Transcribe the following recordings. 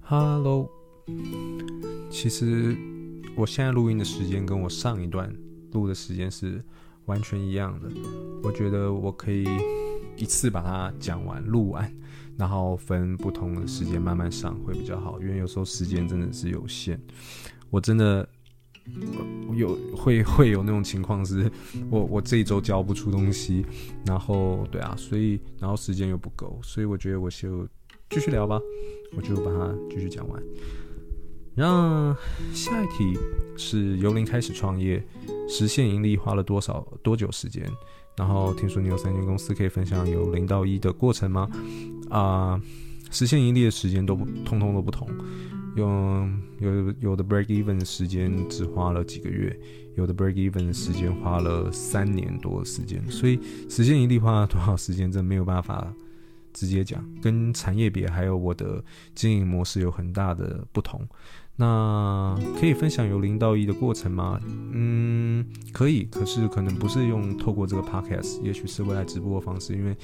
Hello，其实我现在录音的时间跟我上一段录的时间是完全一样的。我觉得我可以一次把它讲完、录完，然后分不同的时间慢慢上会比较好，因为有时候时间真的是有限。我真的有会会有那种情况，是我我这一周交不出东西，然后对啊，所以然后时间又不够，所以我觉得我就继续聊吧。我就把它继续讲完。然后下一题是由零开始创业，实现盈利花了多少多久时间？然后听说你有三间公司，可以分享由零到一的过程吗？啊、实现盈利的时间都不通通都不同，有有有的 break even 的时间只花了几个月，有的 break even 的时间花了三年多时间，所以实现盈利花了多少时间，真没有办法。直接讲，跟产业别还有我的经营模式有很大的不同。那可以分享由零到一的过程吗？嗯，可以，可是可能不是用透过这个 podcast，也许是未来直播的方式，因为。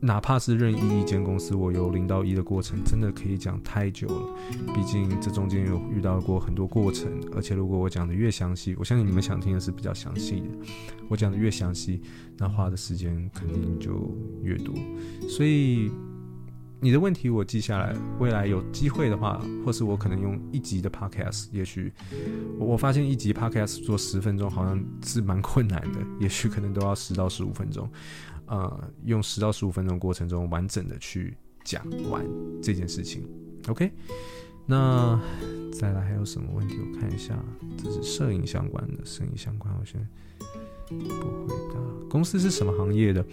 哪怕是任意一间公司，我由零到一的过程，真的可以讲太久了。毕竟这中间有遇到过很多过程，而且如果我讲的越详细，我相信你们想听的是比较详细的。我讲的越详细，那花的时间肯定就越多。所以你的问题我记下来，未来有机会的话，或是我可能用一集的 podcast，也许我发现一集 podcast 做十分钟好像是蛮困难的，也许可能都要十到十五分钟。呃，用十到十五分钟过程中完整的去讲完这件事情，OK？那再来还有什么问题？我看一下，这是摄影相关的，摄影相关，我先不回答。公司是什么行业的？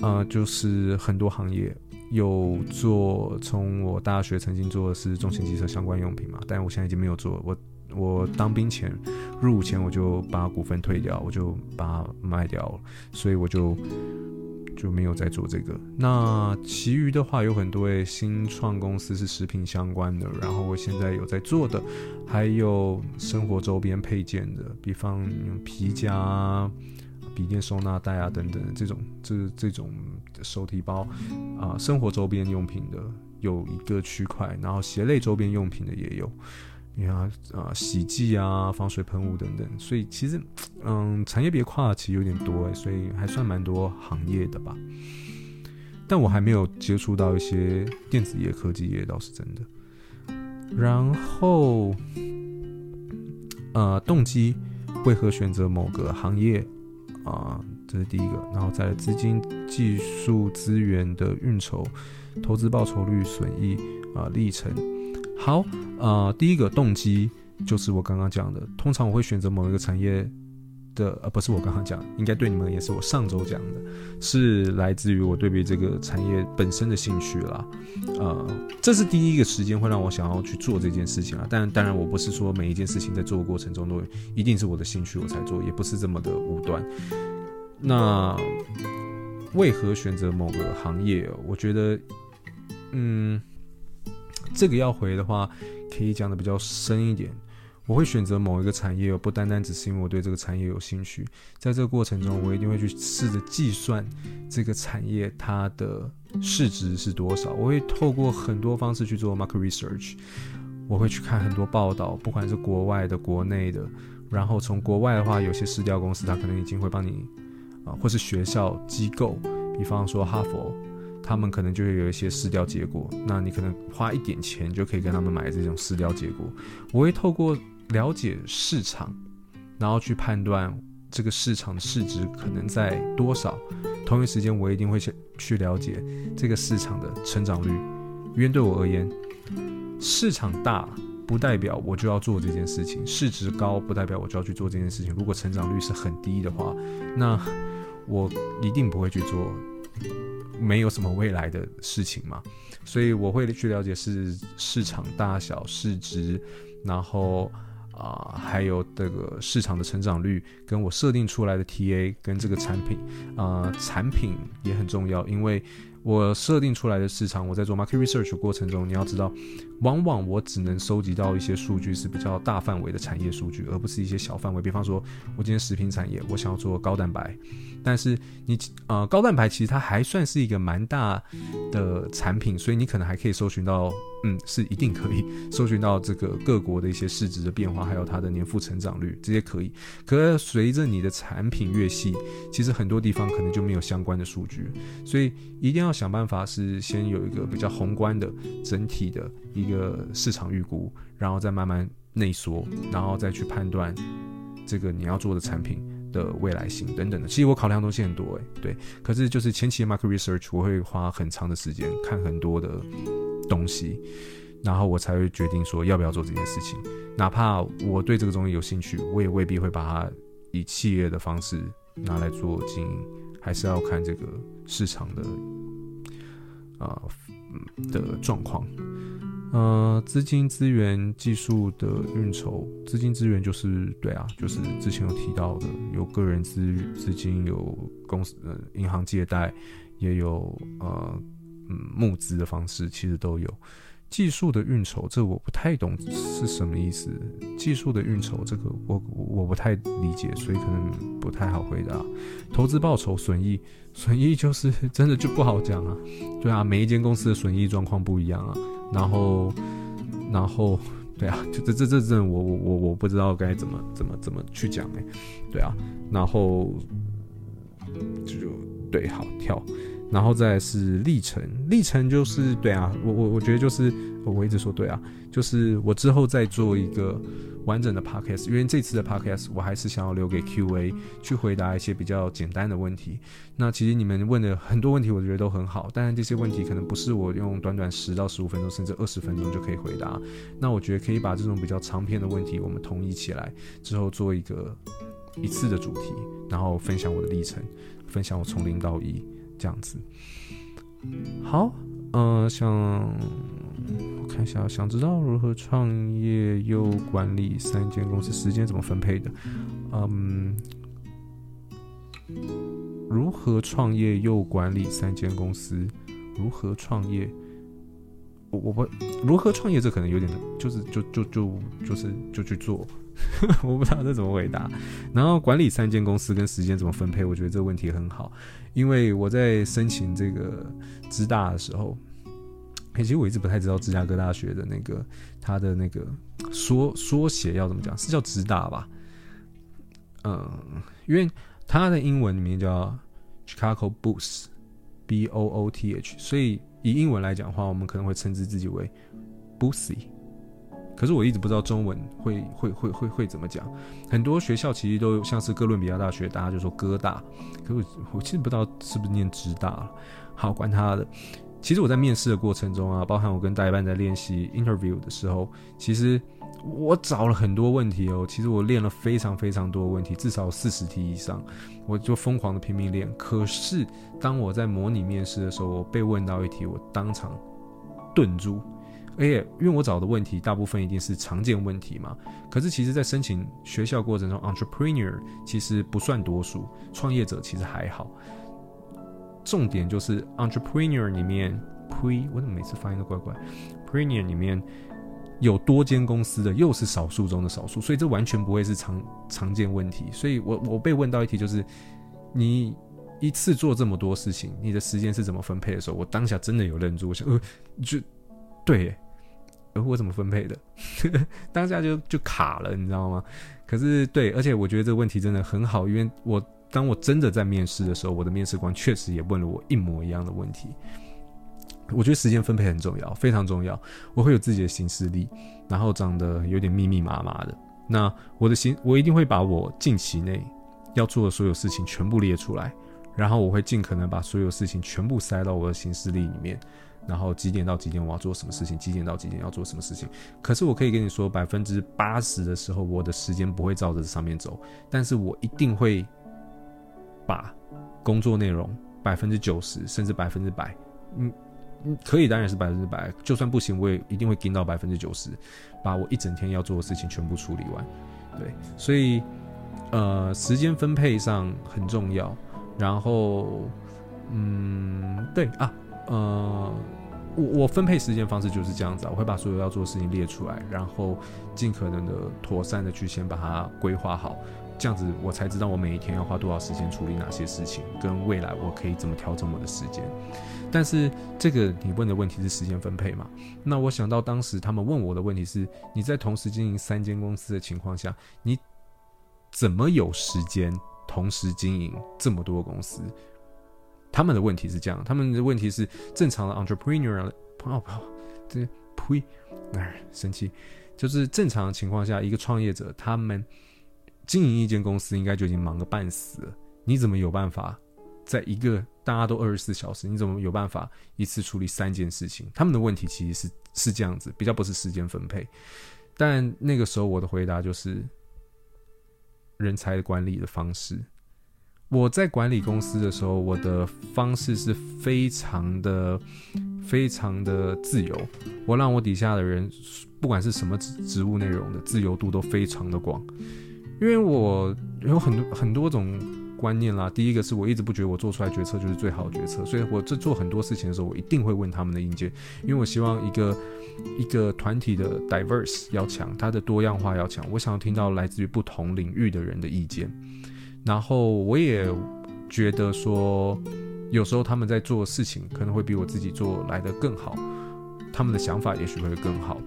呃，就是很多行业有做，从我大学曾经做的是重型机车相关用品嘛，但我现在已经没有做。我我当兵前入伍前我就把股份退掉，我就把它卖掉了，所以我就。就没有在做这个。那其余的话有很多，新创公司是食品相关的，然后我现在有在做的，还有生活周边配件的，比方皮夹、笔电收纳袋啊等等这种，这这种手提包啊、生活周边用品的有一个区块，然后鞋类周边用品的也有。你看啊，洗剂啊，防水喷雾等等，所以其实，嗯，产业别跨其实有点多诶，所以还算蛮多行业的吧。但我还没有接触到一些电子业、科技业，倒是真的。然后，呃，动机为何选择某个行业啊，这是第一个。然后再资金、技术、资源的运筹、投资报酬率、损益啊，历程。好，呃，第一个动机就是我刚刚讲的，通常我会选择某一个产业的，呃，不是我刚刚讲，应该对你们也是我上周讲的，是来自于我对比这个产业本身的兴趣啦，呃，这是第一个时间会让我想要去做这件事情啊，但当然我不是说每一件事情在做的过程中都一定是我的兴趣我才做，也不是这么的武断。那为何选择某个行业？我觉得，嗯。这个要回的话，可以讲的比较深一点。我会选择某一个产业，不单单只是因为我对这个产业有兴趣，在这个过程中，我一定会去试着计算这个产业它的市值是多少。我会透过很多方式去做 market research，我会去看很多报道，不管是国外的、国内的。然后从国外的话，有些市调公司它可能已经会帮你啊，或是学校机构，比方说哈佛。他们可能就会有一些试调结果，那你可能花一点钱就可以跟他们买这种试调结果。我会透过了解市场，然后去判断这个市场的市值可能在多少。同一时间，我一定会去去了解这个市场的成长率，因为对我而言，市场大不代表我就要做这件事情，市值高不代表我就要去做这件事情。如果成长率是很低的话，那我一定不会去做。没有什么未来的事情嘛，所以我会去了解是市场大小、市值，然后啊、还有这个市场的成长率，跟我设定出来的 TA 跟这个产品啊、产品也很重要，因为我设定出来的市场，我在做 market research 过程中，你要知道，往往我只能收集到一些数据是比较大范围的产业数据，而不是一些小范围。比方说，我今天食品产业，我想要做高蛋白，但是你呃高蛋白其实它还算是一个蛮大的产品，所以你可能还可以搜寻到，嗯，是一定可以搜寻到这个各国的一些市值的变化，还有它的年复成长率，这些可以。可随着你的产品越细，其实很多地方可能就没有相关的数据，所以一定要。想办法是先有一个比较宏观的整体的一个市场预估，然后再慢慢内缩，然后再去判断这个你要做的产品的未来性等等的。其实我考量的东西很多诶，对。可是就是前期的 market research，我会花很长的时间看很多的东西，然后我才会决定说要不要做这件事情。哪怕我对这个东西有兴趣，我也未必会把它以企业的方式拿来做经营，还是要看这个市场的。啊、嗯，的状况，呃，资金资源技术的运筹，资金资源就是对啊，就是之前有提到的，有个人资资金，有公司呃银行借贷，也有呃嗯募资的方式，其实都有。技术的运筹，这我不太懂是什么意思。技术的运筹，这个我我不太理解，所以可能不太好回答。投资报酬、损益，损益就是真的就不好讲啊。对啊，每一间公司的损益状况不一样啊。然后，然后，对啊，就这这这这，我我我我不知道该怎么怎么怎么去讲哎。对啊，然后就对，好跳。然后再是历程，历程就是对啊，我我我觉得就是我一直说对啊，就是我之后再做一个完整的 podcast，因为这次的 podcast 我还是想要留给 Q&A 去回答一些比较简单的问题。那其实你们问的很多问题，我觉得都很好，但是这些问题可能不是我用短短十到十五分钟甚至二十分钟就可以回答。那我觉得可以把这种比较长篇的问题我们统一起来之后做一个一次的主题，然后分享我的历程，分享我从零到一。这样子，好，嗯、想我看一下，想知道如何创业又管理三间公司，时间怎么分配的？嗯，如何创业又管理三间公司？如何创业？我我不如何创业，这可能有点，就是就就就就是就去做。我不知道这怎么回答。然后管理三间公司跟时间怎么分配？我觉得这个问题很好，因为我在申请这个芝大的时候，其实我一直不太知道芝加哥大学的那个它的那个缩缩写要怎么讲，是叫芝大吧？嗯，因为它的英文名叫 Chicago Booth，B O O T H，所以以英文来讲的话，我们可能会称之自己为 “Boise”，。可是我一直不知道中文会会会会会怎么讲，很多学校其实都像是哥伦比亚大学，大家就说哥大，可是我我其实不知道是不是念职大了。好，管他的。其实我在面试的过程中啊，包含我跟代班在练习 interview 的时候，其实我找了很多问题哦。其实我练了非常非常多的问题，至少四十题以上，我就疯狂的拼命练。可是当我在模拟面试的时候，我被问到一题，我当场顿住。而且，因为我找的问题大部分一定是常见问题嘛，可是其实，在申请学校过程中，entrepreneur 其实不算多数，创业者其实还好。重点就是 entrepreneur 里面，pre 我怎么每次发音都怪怪，preneur 里面有多间公司的，又是少数中的少数，所以这完全不会是常常见问题。所以我我被问到一题就是，你一次做这么多事情，你的时间是怎么分配的时候，我当下真的有愣住，我想，呃，就对。呃我怎么分配的？当下就就卡了，你知道吗？可是对，而且我觉得这个问题真的很好，因为我当我真的在面试的时候，我的面试官确实也问了我一模一样的问题。我觉得时间分配很重要，非常重要。我会有自己的行事历，然后长得有点密密麻麻的。那我的行，我一定会把我近期内要做的所有事情全部列出来，然后我会尽可能把所有事情全部塞到我的行事历里面。然后几点到几点我要做什么事情？几点到几点要做什么事情？可是我可以跟你说，百分之八十的时候，我的时间不会照着这上面走，但是我一定会把工作内容百分之九十甚至百分之百，嗯，可以当然是百分之百，就算不行，我也一定会盯到百分之九十，把我一整天要做的事情全部处理完。对，所以呃，时间分配上很重要。然后，嗯，对啊。呃，我我分配时间方式就是这样子，我会把所有要做的事情列出来，然后尽可能的妥善的去先把它规划好。这样子，我才知道我每一天要花多少时间处理哪些事情，跟未来我可以怎么调整我的时间。但是这个你问的问题是时间分配嘛？那我想到当时他们问我的问题是：你在同时经营三间公司的情况下，你怎么有时间同时经营这么多公司？他们的问题是这样，他们的问题是正常的 entrepreneur，哦不，这呸，哎，生气，就是正常情况下，一个创业者他们。经营一间公司应该就已经忙个半死了，你怎么有办法在一个大家都二十四小时，你怎么有办法一次处理三件事情？他们的问题其实是是这样子，比较不是时间分配。但那个时候我的回答就是人才管理的方式。我在管理公司的时候，我的方式是非常的、非常的自由。我让我底下的人，不管是什么职职务内容的自由度都非常的广。因为我有很多很多种观念啦，第一个是我一直不觉得我做出来决策就是最好的决策，所以我在做很多事情的时候，我一定会问他们的意见，因为我希望一个一个团体的 diverse 要强，它的多样化要强，我想要听到来自于不同领域的人的意见，然后我也觉得说，有时候他们在做事情可能会比我自己做来的更好，他们的想法也许会更好。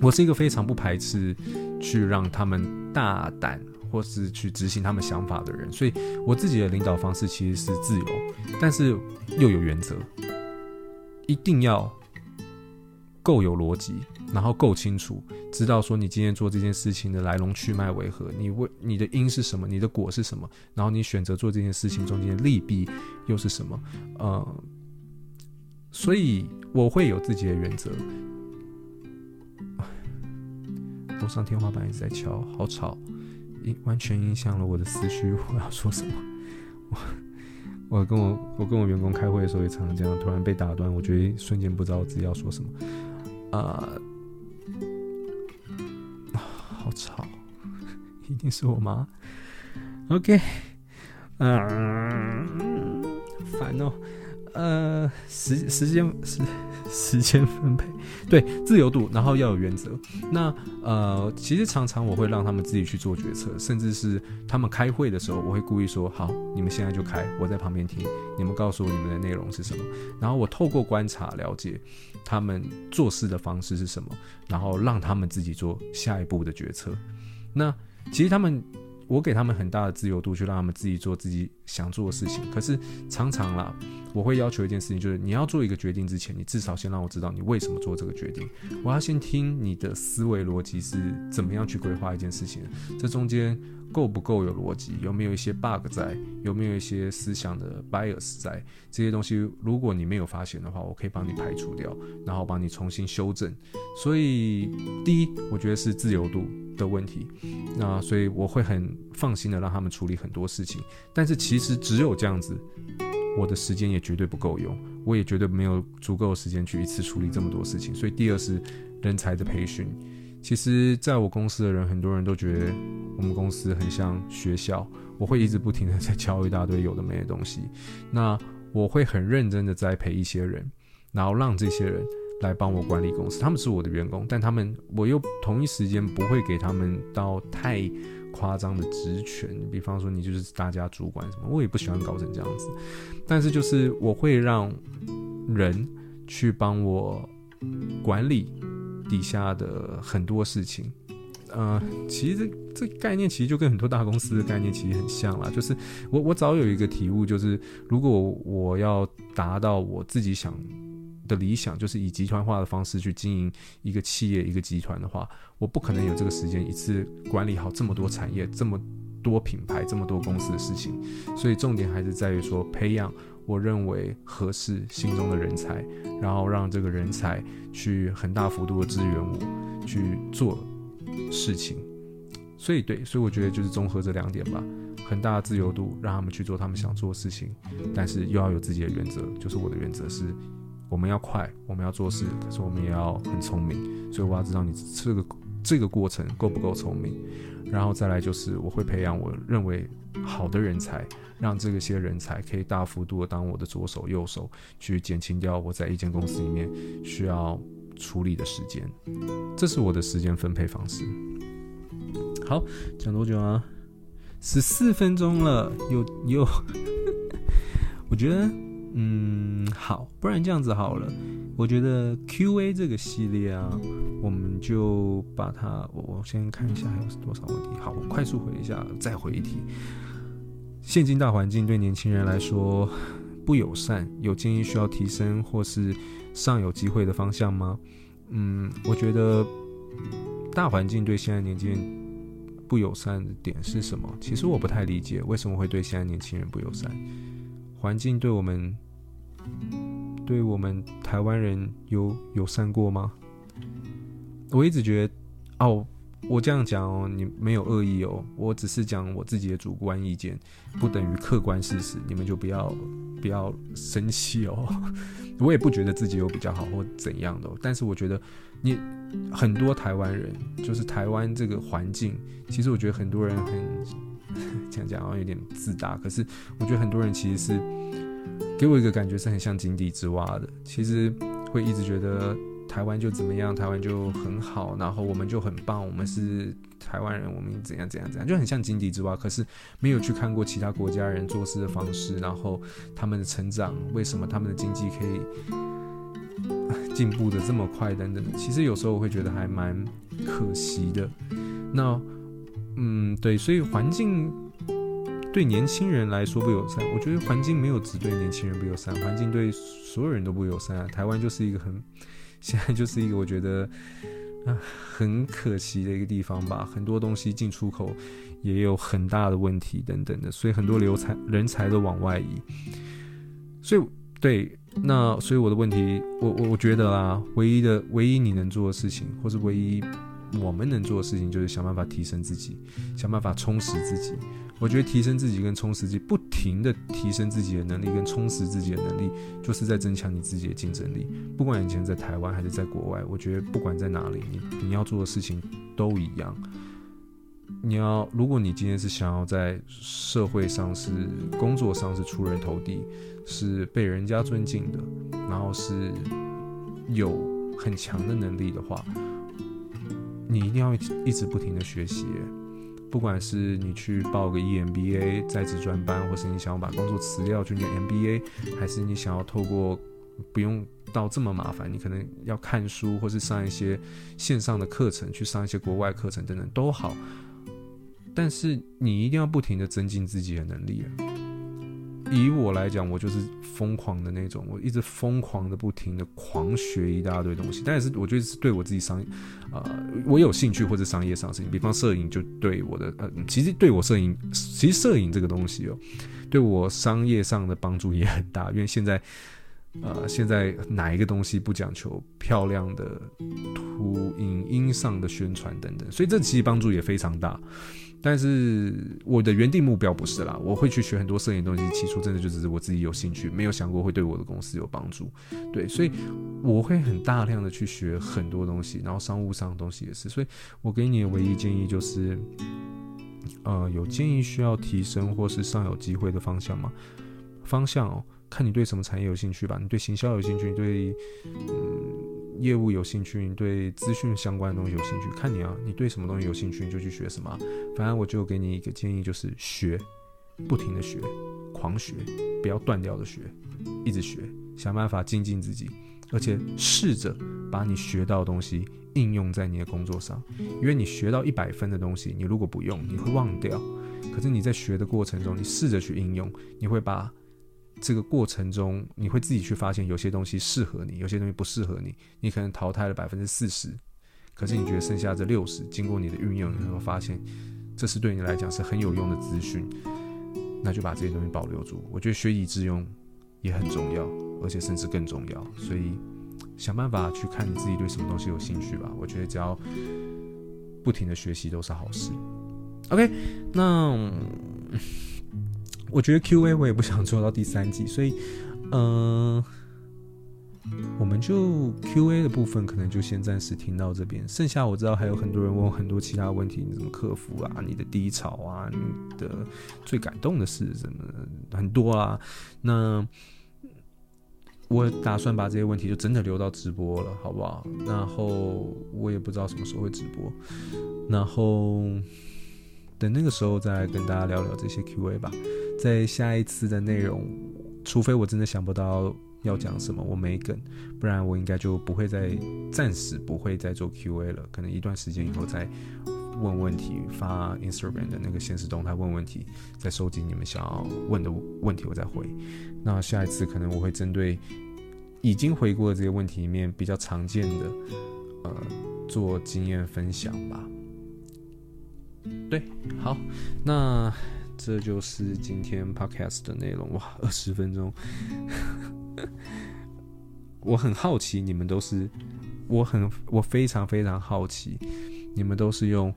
我是一个非常不排斥去让他们大胆或是去执行他们想法的人，所以我自己的领导方式其实是自由，但是又有原则，一定要够有逻辑，然后够清楚，知道说你今天做这件事情的来龙去脉为何，你为你的因是什么，你的果是什么，然后你选择做这件事情中间的利弊又是什么，呃，所以我会有自己的原则。楼上天花板一直在敲，好吵，影完全影响了我的思绪。我要说什么？我我跟我我跟我员工开会的时候也常常这样，突然被打断，我觉得瞬间不知道我自己要说什么。啊、好吵，一定是我妈。OK，嗯，烦哦。呃，时时间时时间分配，对，自由度，然后要有原则。那呃，其实常常我会让他们自己去做决策，甚至是他们开会的时候，我会故意说：“好，你们现在就开，我在旁边听，你们告诉我你们的内容是什么。”然后我透过观察了解他们做事的方式是什么，然后让他们自己做下一步的决策。那其实他们。我给他们很大的自由度，去让他们自己做自己想做的事情。可是常常啦，我会要求一件事情，就是你要做一个决定之前，你至少先让我知道你为什么做这个决定。我要先听你的思维逻辑是怎么样去规划一件事情，这中间够不够有逻辑，有没有一些 bug 在，有没有一些思想的 bias 在，这些东西如果你没有发现的话，我可以帮你排除掉，然后帮你重新修正。所以第一，我觉得是自由度的问题，那所以我会很放心的让他们处理很多事情，但是其实只有这样子，我的时间也绝对不够用，我也绝对没有足够的时间去一次处理这么多事情。所以第二是人才的培训，其实在我公司的人，很多人都觉得我们公司很像学校，我会一直不停的在教一大堆有的没的东西，那我会很认真的栽培一些人，然后让这些人。来帮我管理公司，他们是我的员工，但他们我又同一时间不会给他们到太夸张的职权，比方说你就是大家主管什么，我也不喜欢搞成这样子。但是就是我会让人去帮我管理底下的很多事情。呃，其实这这概念其实就跟很多大公司的概念其实很像啦，就是我我早有一个体悟，就是如果我要达到我自己想。的理想就是以集团化的方式去经营一个企业、一个集团的话，我不可能有这个时间一次管理好这么多产业、这么多品牌、这么多公司的事情。所以重点还是在于说，培养我认为合适、心中的人才，然后让这个人才去很大幅度的支援我去做事情。所以对，所以我觉得就是综合这两点吧，很大的自由度让他们去做他们想做的事情，但是又要有自己的原则，就是我的原则是。我们要快，我们要做事，可是我们也要很聪明，所以我要知道你这个这个过程够不够聪明，然后再来就是我会培养我认为好的人才，让这些人才可以大幅度的当我的左手右手，去减轻掉我在一间公司里面需要处理的时间，这是我的时间分配方式。好，讲多久啊？十四分钟了，又又，我觉得，嗯，好，不然这样子好了。我觉得 Q&A 这个系列啊，我们就把它，我我先看一下还有多少问题。好，我快速回一下，再回一题。现今大环境对年轻人来说不友善，有建议需要提升或是尚有机会的方向吗？嗯，我觉得大环境对现在年轻人不友善的点是什么？其实我不太理解为什么会对现在年轻人不友善。环境对我们。对我们台湾人有友善过吗？我一直觉得，哦，我这样讲哦，你没有恶意哦，我只是讲我自己的主观意见，不等于客观事实，你们就不要不要生气哦。我也不觉得自己有比较好或怎样的，但是我觉得你很多台湾人，就是台湾这个环境，其实我觉得很多人很 这样讲好像有点自大，可是我觉得很多人其实是。给我一个感觉是很像井底之蛙的，其实会一直觉得台湾就怎么样，台湾就很好，然后我们就很棒，我们是台湾人，我们怎样怎样怎样，就很像井底之蛙。可是没有去看过其他国家人做事的方式，然后他们的成长，为什么他们的经济可以进步的这么快等等。其实有时候我会觉得还蛮可惜的。那，嗯，对，所以环境。对年轻人来说不友善，我觉得环境没有只对年轻人不友善，环境对所有人都不友善啊。台湾就是一个很，现在就是一个我觉得啊很可惜的一个地方吧。很多东西进出口也有很大的问题等等的，所以很多留才人才都往外移。所以对，那所以我的问题，我我我觉得啦，唯一的唯一你能做的事情，或是唯一我们能做的事情，就是想办法提升自己，想办法充实自己。我觉得提升自己跟充实自己，不停的提升自己的能力跟充实自己的能力，就是在增强你自己的竞争力。不管以前在台湾还是在国外，我觉得不管在哪里，你你要做的事情都一样。你要，如果你今天是想要在社会上是工作上是出人头地，是被人家尊敬的，然后是有很强的能力的话，你一定要一直不停的学习。不管是你去报个 EMBA 在职专班，或是你想要把工作辞掉去念 MBA，还是你想要透过不用到这么麻烦，你可能要看书，或是上一些线上的课程，去上一些国外课程等等都好。但是你一定要不停的增进自己的能力。以我来讲，我就是疯狂的那种，我一直疯狂的、不停的狂学一大堆东西。但是我觉得是对我自己商，呃，我有兴趣或者商业上的事情，比方摄影就对我的，呃，其实对我摄影，其实摄影这个东西哦，对我商业上的帮助也很大。因为现在，呃，现在哪一个东西不讲求漂亮的影音上的宣传等等，所以这其实帮助也非常大。但是我的原定目标不是啦，我会去学很多摄影东西，起初真的就只是我自己有兴趣，没有想过会对我的公司有帮助。对，所以我会很大量的去学很多东西，然后商务上的东西也是。所以我给你的唯一建议就是，呃，有建议需要提升或是尚有机会的方向吗？方向哦。看你对什么产业有兴趣吧，你对行销有兴趣，你对嗯业务有兴趣，你对资讯相关的东西有兴趣，看你啊，你对什么东西有兴趣你就去学什么。反正我就给你一个建议，就是学，不停的学，狂学，不要断掉的学，一直学，想办法精进自己，而且试着把你学到的东西应用在你的工作上，因为你学到一百分的东西，你如果不用，你会忘掉。可是你在学的过程中，你试着去应用，你会把。这个过程中，你会自己去发现有些东西适合你，有些东西不适合你。你可能淘汰了百分之四十，可是你觉得剩下这六十，经过你的运用，你会发现这是对你来讲是很有用的资讯。那就把这些东西保留住。我觉得学以致用也很重要，而且甚至更重要。所以想办法去看你自己对什么东西有兴趣吧。我觉得只要不停的学习都是好事。OK，那。我觉得 Q&A 我也不想做到第三季，所以，嗯、我们就 Q&A 的部分可能就先暂时听到这边，剩下我知道还有很多人问很多其他问题，你怎么克服啊？你的低潮啊？你的最感动的事什么很多啊？那我打算把这些问题就真的留到直播了，好不好？然后我也不知道什么时候会直播，然后等那个时候再跟大家聊聊这些 Q&A 吧。在下一次的内容，除非我真的想不到。要讲什么？我没梗，不然我应该就不会再暂时不会再做 Q&A 了。可能一段时间以后再问问题，发 Instagram 的那个限时动态问问题，再收集你们想要问的问题，我再回。那下一次可能我会针对已经回过的这些问题里面比较常见的，呃，做经验分享吧。对，好，那这就是今天 Podcast 的内容。哇，二十分钟。我很好奇，你们都是，我很我非常非常好奇，你们都是用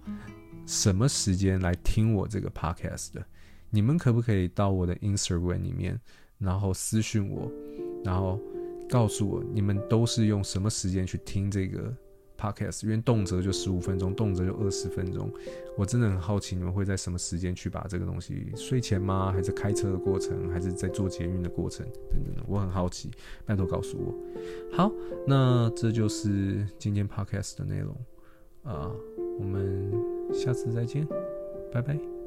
什么时间来听我这个 podcast 的？你们可不可以到我的 Instagram 里面，然后私信我，然后告诉我你们都是用什么时间去听这个？Podcast，因为动辄就十五分钟，动辄就二十分钟，我真的很好奇你们会在什么时间去把这个东西，睡前吗？还是开车的过程？还是在做捷运的过程？等等的，我很好奇，拜托告诉我。好，那这就是今天 Podcast 的内容啊，我们下次再见，拜拜。